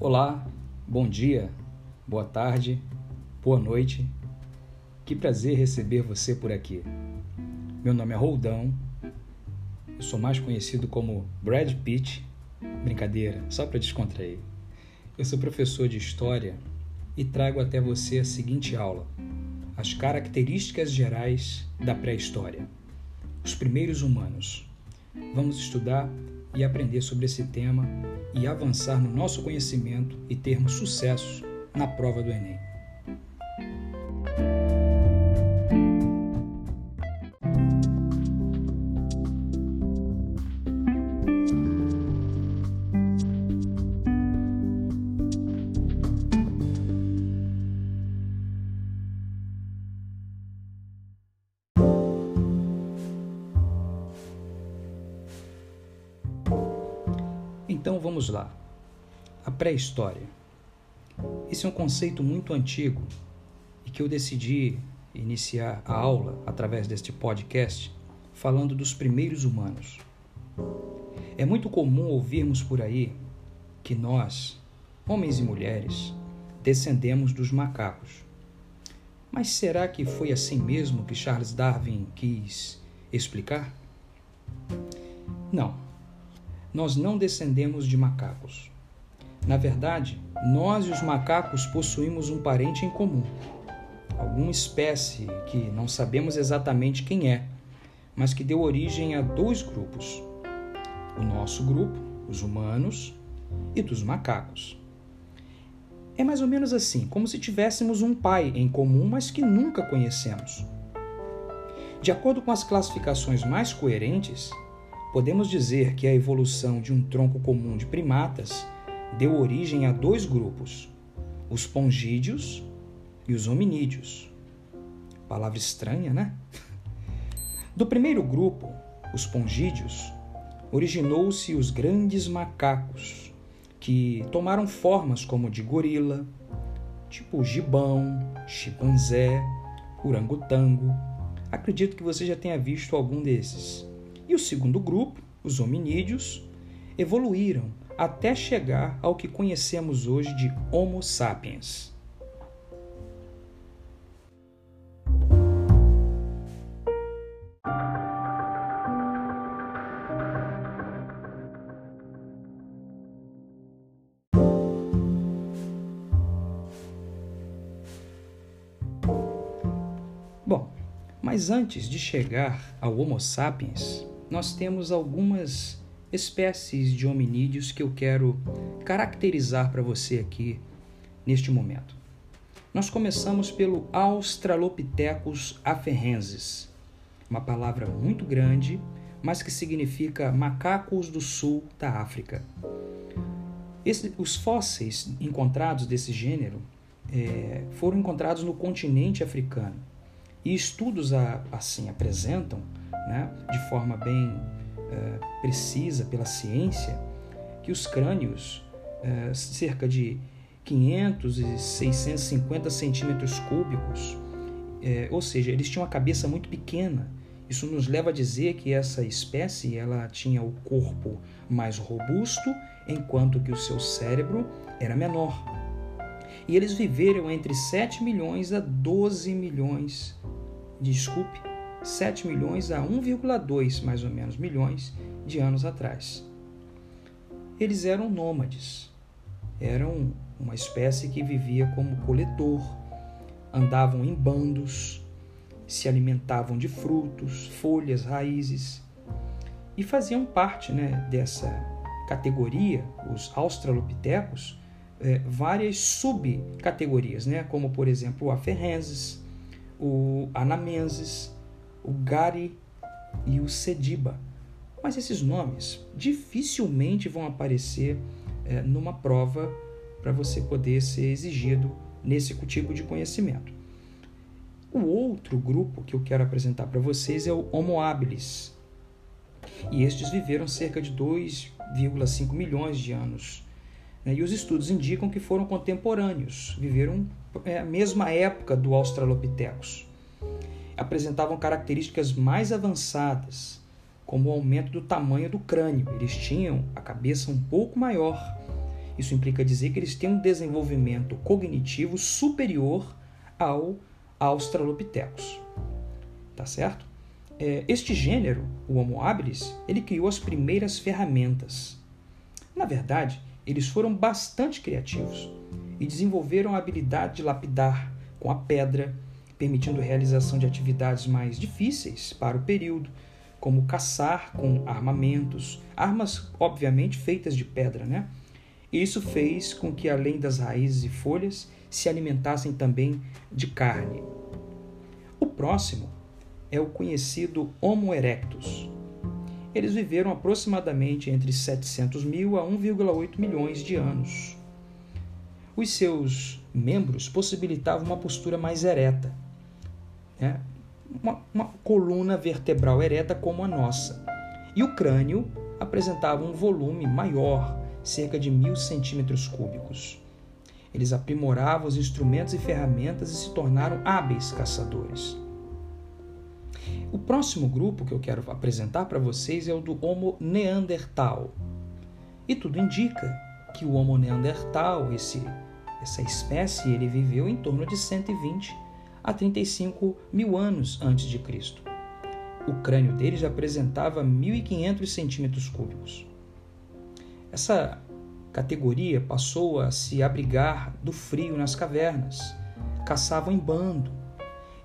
Olá, bom dia, boa tarde, boa noite. Que prazer receber você por aqui. Meu nome é Roldão, eu sou mais conhecido como Brad Pitt. Brincadeira, só para descontrair. Eu sou professor de História e trago até você a seguinte aula: As características gerais da pré-história. Os primeiros humanos. Vamos estudar e aprender sobre esse tema e avançar no nosso conhecimento e termos sucesso na prova do Enem. Então vamos lá. A pré-história. Esse é um conceito muito antigo e que eu decidi iniciar a aula através deste podcast falando dos primeiros humanos. É muito comum ouvirmos por aí que nós, homens e mulheres, descendemos dos macacos. Mas será que foi assim mesmo que Charles Darwin quis explicar? Não nós não descendemos de macacos. Na verdade, nós e os macacos possuímos um parente em comum, alguma espécie que não sabemos exatamente quem é, mas que deu origem a dois grupos: o nosso grupo, os humanos, e dos macacos. É mais ou menos assim, como se tivéssemos um pai em comum, mas que nunca conhecemos. De acordo com as classificações mais coerentes, podemos dizer que a evolução de um tronco comum de primatas deu origem a dois grupos, os pongídeos e os hominídeos. Palavra estranha, né? Do primeiro grupo, os pongídeos, originou-se os grandes macacos, que tomaram formas como de gorila, tipo gibão, chimpanzé, orangotango. Acredito que você já tenha visto algum desses. E o segundo grupo, os hominídeos, evoluíram até chegar ao que conhecemos hoje de Homo sapiens. Bom, mas antes de chegar ao Homo sapiens, nós temos algumas espécies de hominídeos que eu quero caracterizar para você aqui neste momento. Nós começamos pelo Australopithecus afarensis, uma palavra muito grande, mas que significa macacos do sul da África. Esse, os fósseis encontrados desse gênero é, foram encontrados no continente africano e estudos a, assim apresentam né, de forma bem uh, precisa pela ciência, que os crânios, uh, cerca de 500 e 650 centímetros cúbicos, uh, ou seja, eles tinham uma cabeça muito pequena. Isso nos leva a dizer que essa espécie ela tinha o corpo mais robusto, enquanto que o seu cérebro era menor. E eles viveram entre 7 milhões a 12 milhões, desculpe, 7 milhões a 1,2 mais ou menos milhões de anos atrás. Eles eram nômades, eram uma espécie que vivia como coletor, andavam em bandos, se alimentavam de frutos, folhas, raízes. E faziam parte né, dessa categoria, os australopitecos, é, várias subcategorias, né, como por exemplo o aferrenses, o anamenses, o Gari e o Sediba. Mas esses nomes dificilmente vão aparecer é, numa prova para você poder ser exigido nesse tipo de conhecimento. O outro grupo que eu quero apresentar para vocês é o Homo habilis. E estes viveram cerca de 2,5 milhões de anos. Né? E os estudos indicam que foram contemporâneos, viveram é, a mesma época do Australopithecus apresentavam características mais avançadas, como o aumento do tamanho do crânio. Eles tinham a cabeça um pouco maior Isso implica dizer que eles têm um desenvolvimento cognitivo superior ao Australopithecus. Tá certo? É, este gênero, o Homo habilis, ele criou as primeiras ferramentas. Na verdade, eles foram bastante criativos e desenvolveram a habilidade de lapidar com a pedra, permitindo realização de atividades mais difíceis para o período, como caçar com armamentos, armas obviamente feitas de pedra, né? Isso fez com que, além das raízes e folhas, se alimentassem também de carne. O próximo é o conhecido Homo erectus. Eles viveram aproximadamente entre 700 mil a 1,8 milhões de anos. Os seus membros possibilitavam uma postura mais ereta, né? uma, uma coluna vertebral ereta como a nossa. E o crânio apresentava um volume maior, cerca de mil centímetros cúbicos. Eles aprimoravam os instrumentos e ferramentas e se tornaram hábeis caçadores. O próximo grupo que eu quero apresentar para vocês é o do Homo neandertal. E tudo indica que o Homo neandertal, esse, essa espécie, ele viveu em torno de 120 a 35 mil anos antes de Cristo. O crânio dele já apresentava 1.500 centímetros cúbicos. Essa categoria passou a se abrigar do frio nas cavernas, caçavam em bando,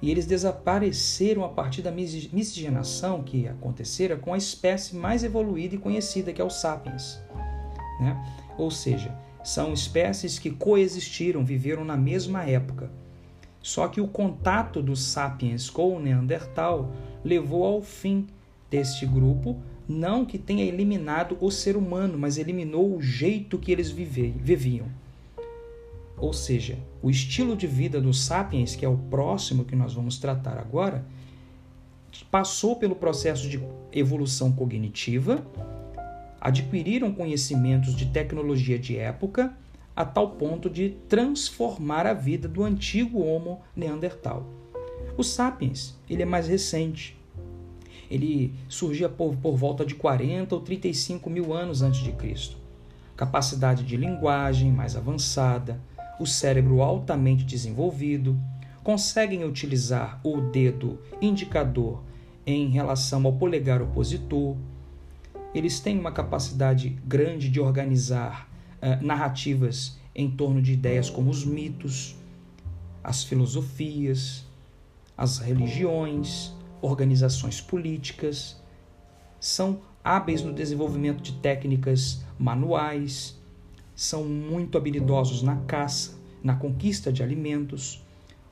e eles desapareceram a partir da miscigenação que acontecera com a espécie mais evoluída e conhecida, que é o sapiens. Né? Ou seja, são espécies que coexistiram, viveram na mesma época. Só que o contato dos sapiens com o Neandertal levou ao fim deste grupo não que tenha eliminado o ser humano, mas eliminou o jeito que eles viviam. Ou seja, o estilo de vida dos sapiens, que é o próximo que nós vamos tratar agora, passou pelo processo de evolução cognitiva, adquiriram conhecimentos de tecnologia de época, a tal ponto de transformar a vida do antigo Homo neandertal. O sapiens, ele é mais recente, ele surgia por, por volta de 40 ou 35 mil anos antes de Cristo. Capacidade de linguagem mais avançada, o cérebro altamente desenvolvido, conseguem utilizar o dedo indicador em relação ao polegar opositor. Eles têm uma capacidade grande de organizar uh, narrativas em torno de ideias como os mitos, as filosofias, as religiões, organizações políticas, são hábeis no desenvolvimento de técnicas manuais, são muito habilidosos na caça, na conquista de alimentos,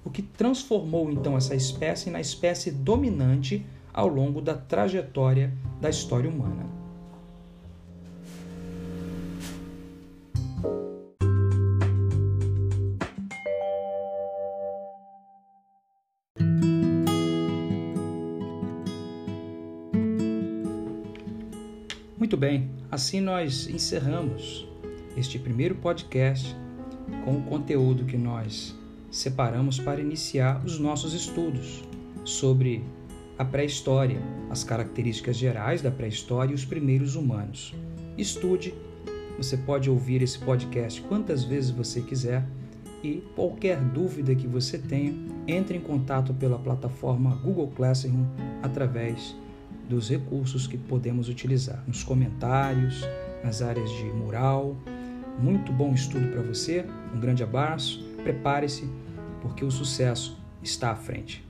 o que transformou então essa espécie na espécie dominante ao longo da trajetória da história humana. Muito bem, assim nós encerramos este primeiro podcast com o conteúdo que nós separamos para iniciar os nossos estudos sobre a pré-história, as características gerais da pré-história e os primeiros humanos. Estude, você pode ouvir esse podcast quantas vezes você quiser e qualquer dúvida que você tenha, entre em contato pela plataforma Google Classroom através dos recursos que podemos utilizar nos comentários, nas áreas de mural. Muito bom estudo para você, um grande abraço, prepare-se, porque o sucesso está à frente.